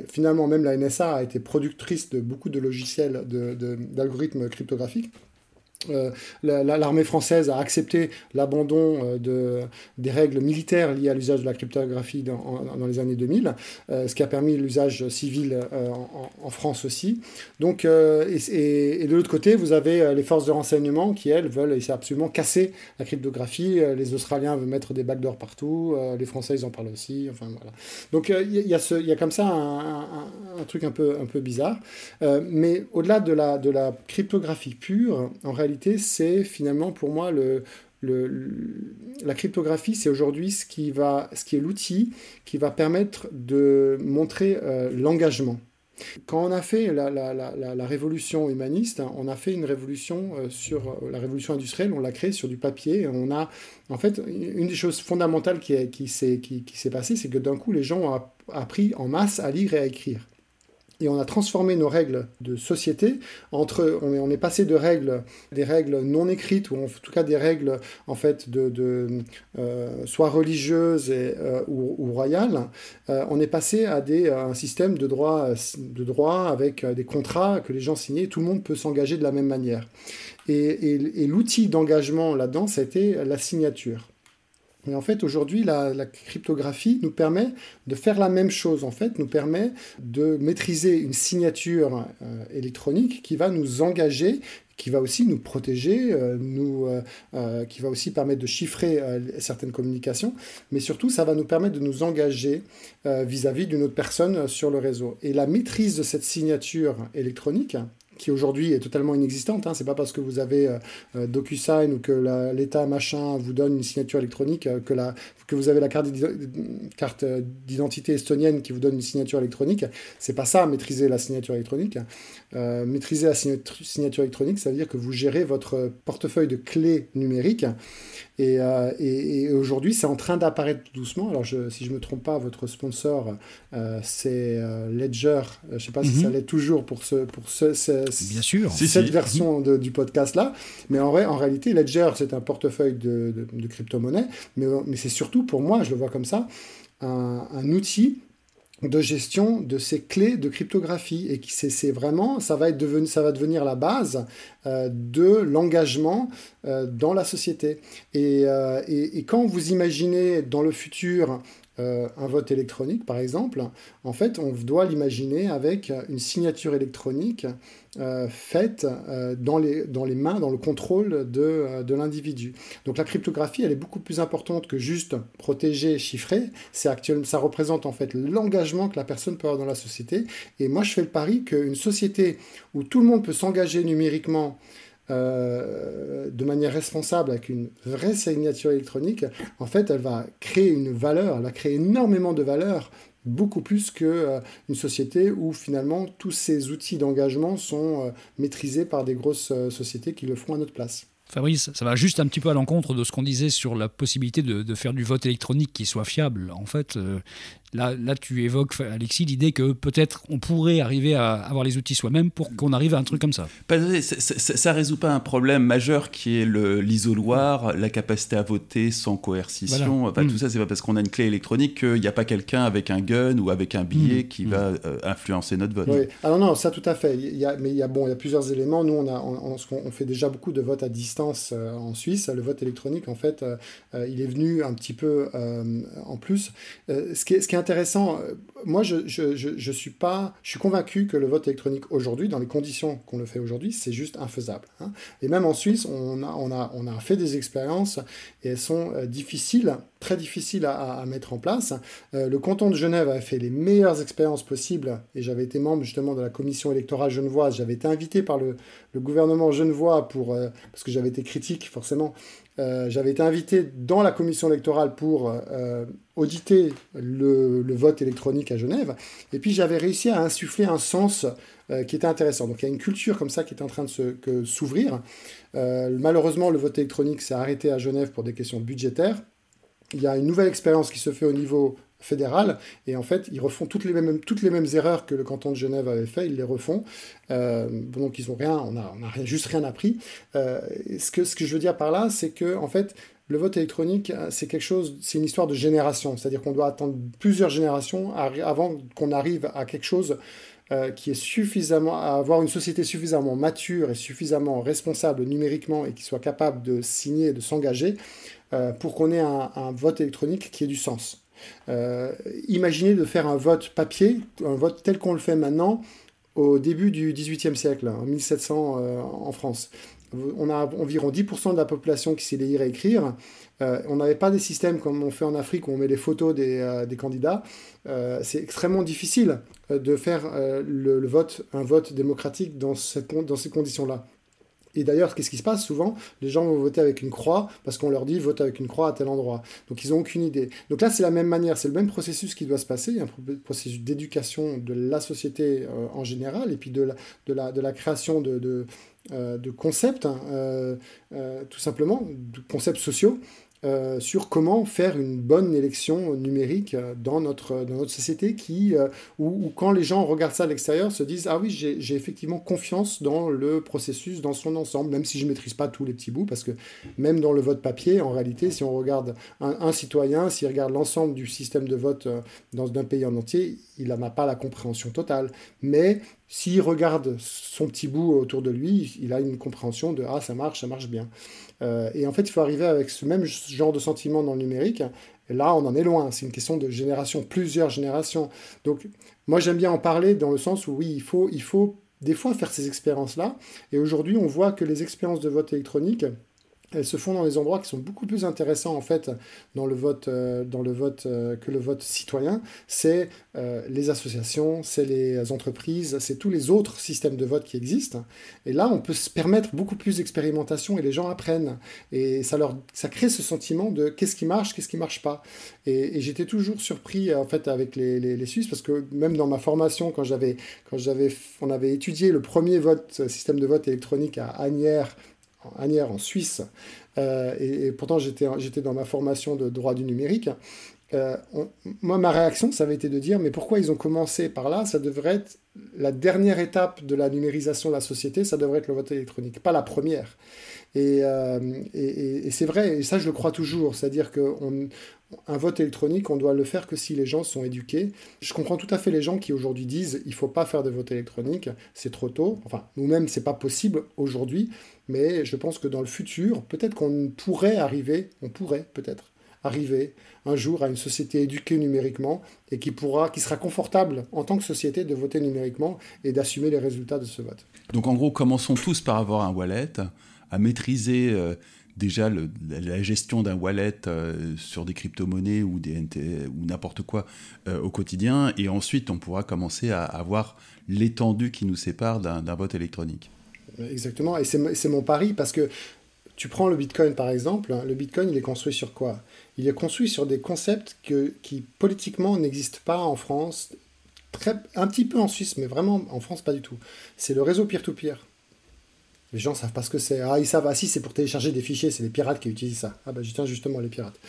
finalement, même la NSA a été productrice de beaucoup de logiciels d'algorithmes de, cryptographiques. Euh, l'armée française a accepté l'abandon euh, de, des règles militaires liées à l'usage de la cryptographie dans, les années 2000, euh, ce qui a permis l'usage civil en, France aussi. Donc, et, de l'autre côté, vous avez les forces de renseignement qui, elles, veulent absolument casser la cryptographie. Les Australiens veulent mettre des backdoors partout, les Français, ils en parlent aussi. Enfin, voilà. Donc, il y, a comme ça un, truc un peu, bizarre. mais au-delà de la cryptographie pure, en réalité, c'est finalement pour moi la cryptographie, c'est aujourd'hui ce qui va, ce qui est l'outil qui va permettre de montrer euh, l'engagement. Quand on a fait la, révolution humaniste, on a fait une révolution sur la révolution industrielle, on l'a créée sur du papier. On a, en fait, une des choses fondamentales qui, qui s'est passée, c'est que d'un coup, les gens ont appris en masse à lire et à écrire et on a transformé nos règles de société entre on est, passé de règles des règles non écrites ou en tout cas des règles en fait de, euh, soit religieuses euh, ou, royales euh, on est passé à des un système de droit de droit avec des contrats que les gens signaient. Tout le monde peut s'engager de la même manière. Et, et l'outil d'engagement là-dedans été la signature et en fait, aujourd'hui, la, cryptographie nous permet de faire la même chose, en fait, nous permet de maîtriser une signature euh, électronique qui va nous engager, qui va aussi nous protéger, euh, nous, euh, qui va aussi permettre de chiffrer certaines communications, mais surtout, ça va nous permettre de nous engager vis-à-vis d'une autre personne sur le réseau. Et la maîtrise de cette signature électronique, qui aujourd'hui est totalement inexistante. Hein. C'est pas parce que vous avez euh, euh, DocuSign ou que l'État machin vous donne une signature électronique euh, que, la, que vous avez la carte d'identité estonienne qui vous donne une signature électronique. C'est pas ça, maîtriser la signature électronique. maîtriser la signature électronique, ça veut dire que vous gérez votre portefeuille de clés numériques euh, et, et, aujourd'hui, c'est en train d'apparaître doucement. Alors, je, si je ne me trompe pas, votre sponsor, euh, c'est euh, Ledger. Je ne sais pas si ça mhm. l'est toujours pour, ce, pour ce, Bien sûr. cette version de, du podcast-là. Mais en, vrai, en réalité, Ledger, c'est un portefeuille de, de, de crypto-monnaie. Mais, mais c'est surtout, pour moi, je le vois comme ça, un, un outil de gestion de ces clés de cryptographie et qui c'est vraiment ça va être devenu ça va devenir la base euh, de l'engagement euh, dans la société. Euh, et, et, quand vous imaginez dans le futur euh, un vote électronique, par exemple, en fait, on doit l'imaginer avec une signature électronique euh, faite euh, dans, les, dans les mains, dans le contrôle de, de l'individu. Donc la cryptographie, elle est beaucoup plus importante que juste protéger, chiffrer. C'est ça représente en fait l'engagement que la personne peut avoir dans la société. Et moi, je fais le pari qu'une société où tout le monde peut s'engager numériquement euh, de manière responsable avec une vraie signature électronique, en fait, elle va créer une valeur, elle va créer énormément de valeur, beaucoup plus qu'une euh, société où finalement tous ces outils d'engagement sont euh, maîtrisés par des grosses sociétés qui le font à notre place. Fabrice, ça va juste un petit peu à l'encontre de ce qu'on disait sur la possibilité de, de, faire du vote électronique qui soit fiable. En fait, Là, là, tu évoques, Alexis, l'idée que peut-être on pourrait arriver à avoir les outils soi-même pour qu'on arrive à un truc comme ça. Ça ne résout pas un problème majeur qui est l'isoloir, la capacité à voter sans coercition. Enfin, Tout hmm. ça, c'est pas parce qu'on a une clé électronique qu'il n'y a pas quelqu'un avec un gun ou avec un billet hmm. qui hmm. va euh, influencer notre vote. Oui. Alors non, ça tout à fait. Il y a, mais il y a, bon, il y a plusieurs éléments. Nous, on, a, on, fait déjà beaucoup de votes à distance euh, en Suisse. Le vote électronique, en fait, euh, il est venu un petit peu en plus. ce, qui est, ce qui est intéressant. Euh, moi, je, je, je, suis pas, je suis convaincu que le vote électronique aujourd'hui, dans les conditions qu'on le fait aujourd'hui, c'est juste infaisable. Hein. Et même en Suisse, on a, on a, on a fait des expériences et elles sont euh, difficiles, très difficiles à, mettre en place. Euh, le canton de Genève a fait les meilleures expériences possibles et j'avais été membre justement de la commission électorale genevoise. J'avais été invité par le, le gouvernement genevois pour, parce que j'avais été critique forcément euh, j'avais été invité dans la commission électorale pour euh, auditer le, vote électronique à Genève. Et puis j'avais réussi à insuffler un sens euh, qui était intéressant. Donc il y a une culture comme ça qui est en train de s'ouvrir. malheureusement, le vote électronique s'est arrêté à Genève pour des questions budgétaires. Il y a une nouvelle expérience qui se fait au niveau fédéral. Et en fait, ils refont toutes les mêmes, toutes les mêmes erreurs que le canton de Genève avait fait, ils les refont. Euh, donc ils ont rien, on a, on a rien, juste rien appris. Euh, ce, que, ce que je veux dire par là, c'est que en fait, le vote électronique, c'est quelque chose, c'est une histoire de génération. C'est-à-dire qu'on doit attendre plusieurs générations avant qu'on arrive à quelque chose euh, qui est suffisamment, à avoir une société suffisamment mature et suffisamment responsable numériquement et qui soit capable de signer, de s'engager pour qu'on ait un, vote électronique qui ait du sens. Euh, imaginez de faire un vote papier, un vote tel qu'on le fait maintenant, au début du XVIIIe siècle, en 1700 euh, en France. On a environ 10% de la population qui sait lire et écrire. Euh, on n'avait pas des systèmes comme on fait en Afrique où on met les photos des, candidats. c'est extrêmement difficile de faire le, vote, un vote démocratique dans ces conditions-là. Et d'ailleurs, qu'est-ce qui se passe souvent? Les gens vont voter avec une croix parce qu'on leur dit vote avec une croix à tel endroit. Donc ils n'ont aucune idée. Donc là, c'est la même manière, c'est le même processus qui doit se passer. Il y a un processus d'éducation de la société euh, en général et puis de la, création de, euh, concepts, hein, euh, tout simplement, de concepts sociaux euh, sur comment faire une bonne élection numérique euh, dans notre, dans notre société qui, euh, où, quand les gens regardent ça à l'extérieur, se disent Ah oui, j'ai effectivement confiance dans le processus dans son ensemble, même si je ne maîtrise pas tous les petits bouts, parce que même dans le vote papier, en réalité, si on regarde un, citoyen, s'il regarde l'ensemble du système de vote dans un pays en entier, il n'a pas la compréhension totale. Mais s'il regarde son petit bout autour de lui, il a une compréhension de Ah, ça marche, ça marche bien. Euh, et en fait, il faut arriver avec ce même genre de sentiment dans le numérique. Là, on en est loin. C'est une question de génération, plusieurs générations. Donc, moi, j'aime bien en parler dans le sens où, oui, il faut, il faut des fois faire ces expériences-là. Et aujourd'hui, on voit que les expériences de vote électronique, elles se font dans des endroits qui sont beaucoup plus intéressants en fait dans le vote, euh, dans le vote euh, que le vote citoyen. C'est euh, les associations, c'est les entreprises, c'est tous les autres systèmes de vote qui existent. Et là, on peut se permettre beaucoup plus d'expérimentation et les gens apprennent. Et ça, leur, ça crée ce sentiment de qu'est-ce qui marche, qu'est-ce qui marche pas. Et, j'étais toujours surpris en fait avec les, les, Suisses parce que même dans ma formation, quand j'avais, quand j'avais, on avait étudié le premier vote, système de vote électronique à Agnières Agnières en Suisse, euh, et, pourtant j'étais, dans ma formation de droit du numérique, euh, moi ma réaction ça avait été de dire mais pourquoi ils ont commencé par là? Ça devrait être la dernière étape de la numérisation de la société, ça devrait être le vote électronique, pas la première. Et, euh, et, c'est vrai, et ça je le crois toujours, c'est-à-dire qu'on un vote électronique, on doit le faire que si les gens sont éduqués. Je comprends tout à fait les gens qui aujourd'hui disent il faut pas faire de vote électronique, c'est trop tôt. Enfin, nous-mêmes, c'est pas possible aujourd'hui, mais je pense que dans le futur, peut-être qu'on pourrait arriver, on pourrait peut-être arriver un jour à une société éduquée numériquement et qui pourra, qui sera confortable en tant que société de voter numériquement et d'assumer les résultats de ce vote. Donc en gros, commençons tous par avoir un wallet, à maîtriser euh, déjà la gestion d'un wallet euh, sur des crypto-monnaies ou n'importe quoi euh, au quotidien, et ensuite on pourra commencer à avoir l'étendue qui nous sépare d'un vote électronique. Exactement, et c'est mon pari parce que tu prends le Bitcoin par exemple, hein, le Bitcoin il est construit sur quoi? Il est construit sur des concepts qui politiquement n'existent pas en France, un petit peu en Suisse, mais vraiment en France pas du tout. C'est le réseau peer-to-peer. Les gens savent pas ce que c'est. Ah, ils savent. Ah, si, c'est pour télécharger des fichiers. C'est les pirates qui utilisent ça. Ah, bah, tiens, justement, les pirates.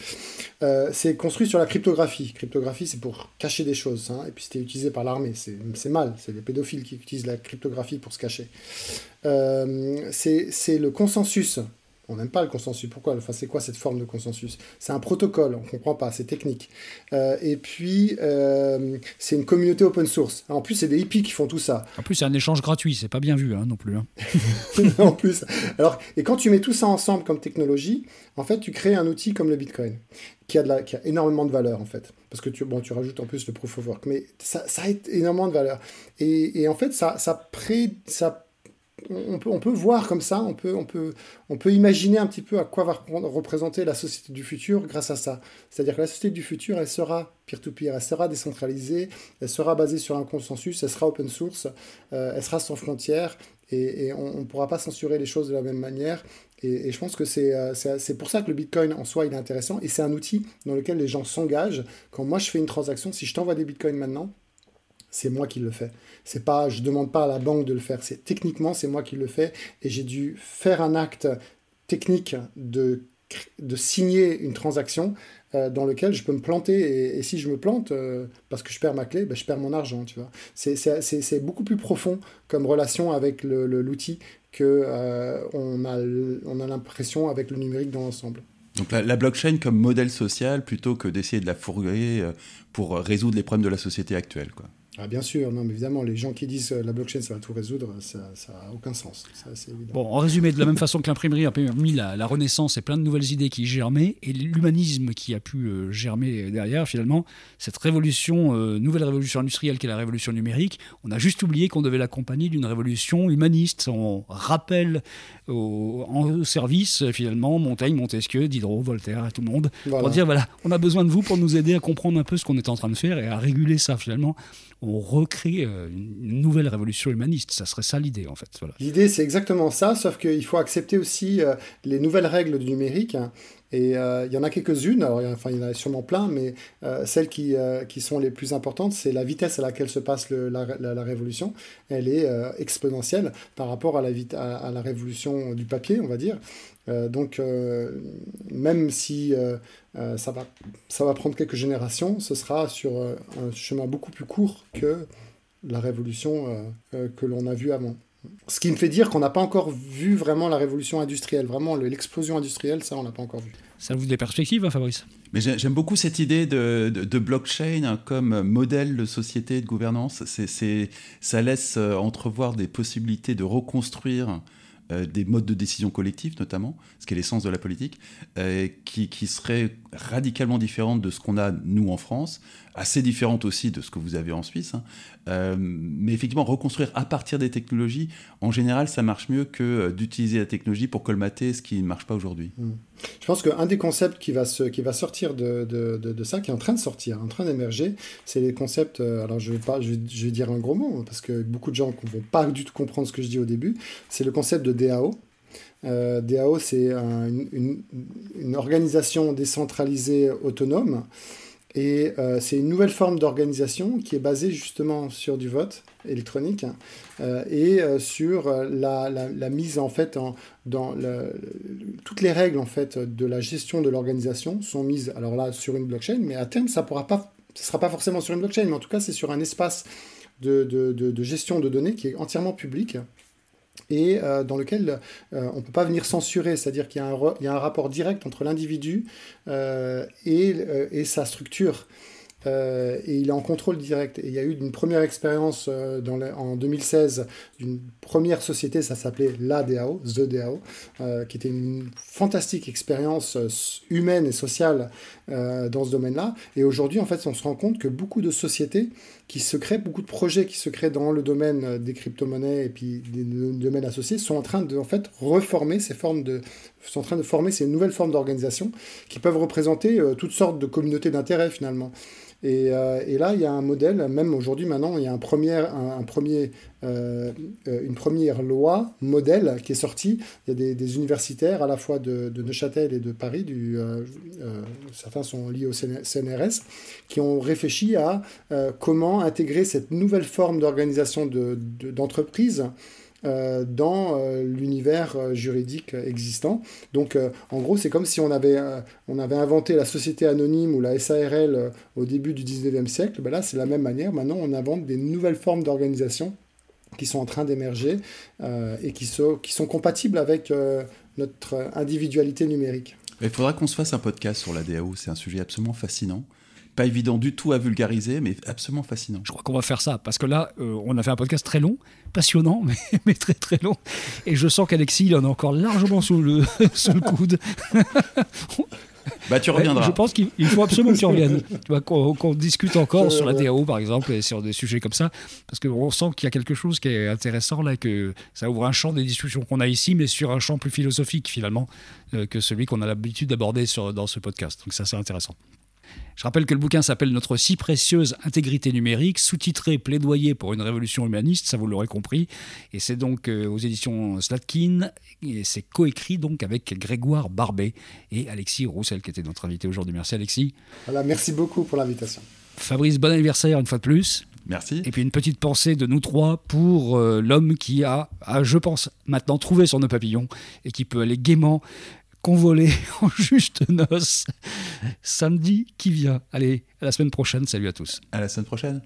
Euh, c'est construit sur la cryptographie. Cryptographie, c'est pour cacher des choses. Hein. Et puis, c'était utilisé par l'armée. C'est mal. C'est les pédophiles qui utilisent la cryptographie pour se cacher. Euh, c'est le consensus. On n'aime pas le consensus. Pourquoi? Enfin, c'est quoi cette forme de consensus? C'est un protocole, on ne comprend pas, c'est technique. Euh, et puis, euh, c'est une communauté open source. En plus, c'est des hippies qui font tout ça. En plus, c'est un échange gratuit, c'est pas bien vu hein, non plus. Hein. en plus. Alors, et quand tu mets tout ça ensemble comme technologie, en fait, tu crées un outil comme le Bitcoin, qui a, de la, qui a énormément de valeur, en fait. Parce que tu, bon, tu rajoutes en plus le proof of work, mais ça, ça a énormément de valeur. Et, et en fait, ça, ça, pré, ça on peut, on peut voir comme ça, on peut, on, peut, on peut imaginer un petit peu à quoi va représenter la société du futur grâce à ça. C'est-à-dire que la société du futur, elle sera peer-to-peer, elle sera décentralisée, elle sera basée sur un consensus, elle sera open source, euh, elle sera sans frontières, et, on ne pourra pas censurer les choses de la même manière. Et, je pense que euh, c'est pour ça que le Bitcoin en soi, il est intéressant, et c'est un outil dans lequel les gens s'engagent. Quand moi je fais une transaction, si je t'envoie des Bitcoins maintenant, c'est moi qui le fais. C'est pas, je demande pas à la banque de le faire. C'est techniquement, c'est moi qui le fais et j'ai dû faire un acte technique de de signer une transaction euh, dans lequel je peux me planter et, si je me plante euh, parce que je perds ma clé, ben, je perds mon argent, tu vois. C'est beaucoup plus profond comme relation avec l'outil que euh, on a, on a l'impression avec le numérique dans l'ensemble. Donc la, blockchain comme modèle social plutôt que d'essayer de la fourguer pour résoudre les problèmes de la société actuelle, quoi. Ah, bien sûr, non, mais évidemment, les gens qui disent euh, la blockchain, ça va tout résoudre, ça n'a aucun sens. bon, en résumé, de la même façon que l'imprimerie a permis la, la, renaissance et plein de nouvelles idées qui germaient, et l'humanisme qui a pu euh, germer derrière, finalement, cette révolution, euh, nouvelle révolution industrielle qui est la révolution numérique, on a juste oublié qu'on devait l'accompagner d'une révolution humaniste. On rappelle au, en service, finalement, Montaigne, Montesquieu, Diderot, Voltaire, tout le monde, pour dire voilà, on a besoin de vous pour nous aider à comprendre un peu ce qu'on est en train de faire et à réguler ça, finalement on recrée euh, une nouvelle révolution humaniste. Ça serait ça l'idée, en fait. L'idée, c'est exactement ça, sauf qu'il faut accepter aussi euh, les nouvelles règles du numérique. Et euh, il y en a quelques-unes, enfin il y en a sûrement plein, mais euh, celles qui, euh, qui sont les plus importantes, c'est la vitesse à laquelle se passe la, la- révolution. Elle est exponentielle par rapport à la, à, à la révolution du papier, on va dire. Donc même si ça, va, ça va prendre quelques générations, ce sera sur un chemin beaucoup plus court que la révolution que l'on a vue avant. Ce qui me fait dire qu'on n'a pas encore vu vraiment la révolution industrielle, vraiment le- l'explosion industrielle, ça on n'a pas encore vu. Ça vous des perspectives, hein, Fabrice? Mais j'ai- j'aime beaucoup cette idée de, de- de blockchain hein, comme modèle de société et de gouvernance. C'est, ça laisse euh, entrevoir des possibilités de reconstruire euh, des modes de décision collectifs, notamment, ce qui est l'essence de la politique, euh, qui, qui seraient radicalement différentes de ce qu'on a, nous, en France, assez différentes aussi de ce que vous avez en Suisse. hein. Euh, mais effectivement, reconstruire à partir des technologies, en général, ça marche mieux que euh, d'utiliser la technologie pour colmater ce qui ne marche pas aujourd'hui. Je pense qu'un des concepts qui va, sortir de, ça, qui est en train de sortir, en train d'émerger, c'est les concepts, euh, alors je vais, pas, je, vais, dire un gros mot, parce que beaucoup de gens ne vont pas du tout comprendre ce que je dis au début, c'est le concept de DAO. DAO, c'est un- une, une- une organisation décentralisée autonome, et euh, c'est une nouvelle forme d'organisation qui est basée justement sur du vote électronique euh, et euh, sur la, mise en fait dans toutes les règles en fait de la gestion de l'organisation sont mises alors là sur une blockchain mais à terme ça pourra pas ce sera pas forcément sur une blockchain mais en tout cas c'est sur un espace de gestion de données qui est entièrement public et euh, dans lequel euh, on ne peut pas venir censurer, c'est-à-dire qu'il y, a un re- il y a un rapport direct entre l'individu euh, et sa structure. Euh, et il est en contrôle direct. Et il y a eu une première expérience euh, en 2016 d'une première société, ça s'appelait la DAO, The DAO, euh, qui était une fantastique expérience humaine et sociale dans ce domaine-là. Et aujourd'hui, en fait, on se rend compte que beaucoup de sociétés qui se créent, beaucoup de projets qui se créent dans le domaine des crypto-monnaies et puis des des domaines associés sont en train de en fait reformer ces formes de sont en train de former ces nouvelles formes d'organisation qui peuvent représenter euh, toutes sortes de communautés d'intérêt finalement. Et, euh, et là, il y a un modèle, même aujourd'hui maintenant, il y a un premier, euh, une première loi modèle qui est sortie. Il y a des, universitaires à la fois de, Neuchâtel et de Paris, certains sont liés au CN- CNRS, qui ont réfléchi à comment intégrer cette nouvelle forme d'organisation de- de- d'entreprise dans euh, l'univers euh, juridique existant. Donc, euh, en gros, c'est comme si on avait, euh, on avait inventé la société anonyme ou la SARL euh, au début du 19e siècle. Ben là, c'est la même manière. Maintenant, on invente des nouvelles formes d'organisation qui sont en train d'émerger euh, et qui sont, qui sont compatibles avec euh, notre individualité numérique. Il faudra qu'on se fasse un podcast sur la DAO, c'est un sujet absolument fascinant. Pas évident du tout à vulgariser, mais absolument fascinant. Je crois qu'on va faire ça, parce que là, euh, on a fait un podcast très long, passionnant, mais, mais très très long. Et je sens qu'Alexis, il en a encore largement sous le, sous le coude. Bah tu reviendras. Je pense qu'il il faut absolument que tu reviennes. Tu vois, Qu'on qu'on discute encore sur la vrai. DAO, par exemple, et sur des sujets comme ça, parce qu'on sent qu'il y a quelque chose qui est intéressant là, que ça ouvre un champ des discussions qu'on a ici, mais sur un champ plus philosophique finalement euh, que celui qu'on a l'habitude d'aborder sur- dans ce podcast. Donc ça, c'est intéressant. Je rappelle que le bouquin s'appelle Notre si précieuse intégrité numérique, sous-titré Plaidoyer pour une révolution humaniste, ça vous l'aurez compris. Et c'est donc euh, aux éditions Slatkin, et c'est coécrit donc avec Grégoire Barbet et Alexis Roussel, qui était notre invité aujourd'hui. Merci Alexis. Voilà, merci beaucoup pour l'invitation. Fabrice, bon anniversaire une fois de plus. Merci. Et puis une petite pensée de nous trois pour euh, l'homme qui a, a, je pense, maintenant trouvé son nœud papillon et qui peut aller gaiement convoler en juste noces samedi qui vient. Allez, à la semaine prochaine. Salut à tous. À la semaine prochaine.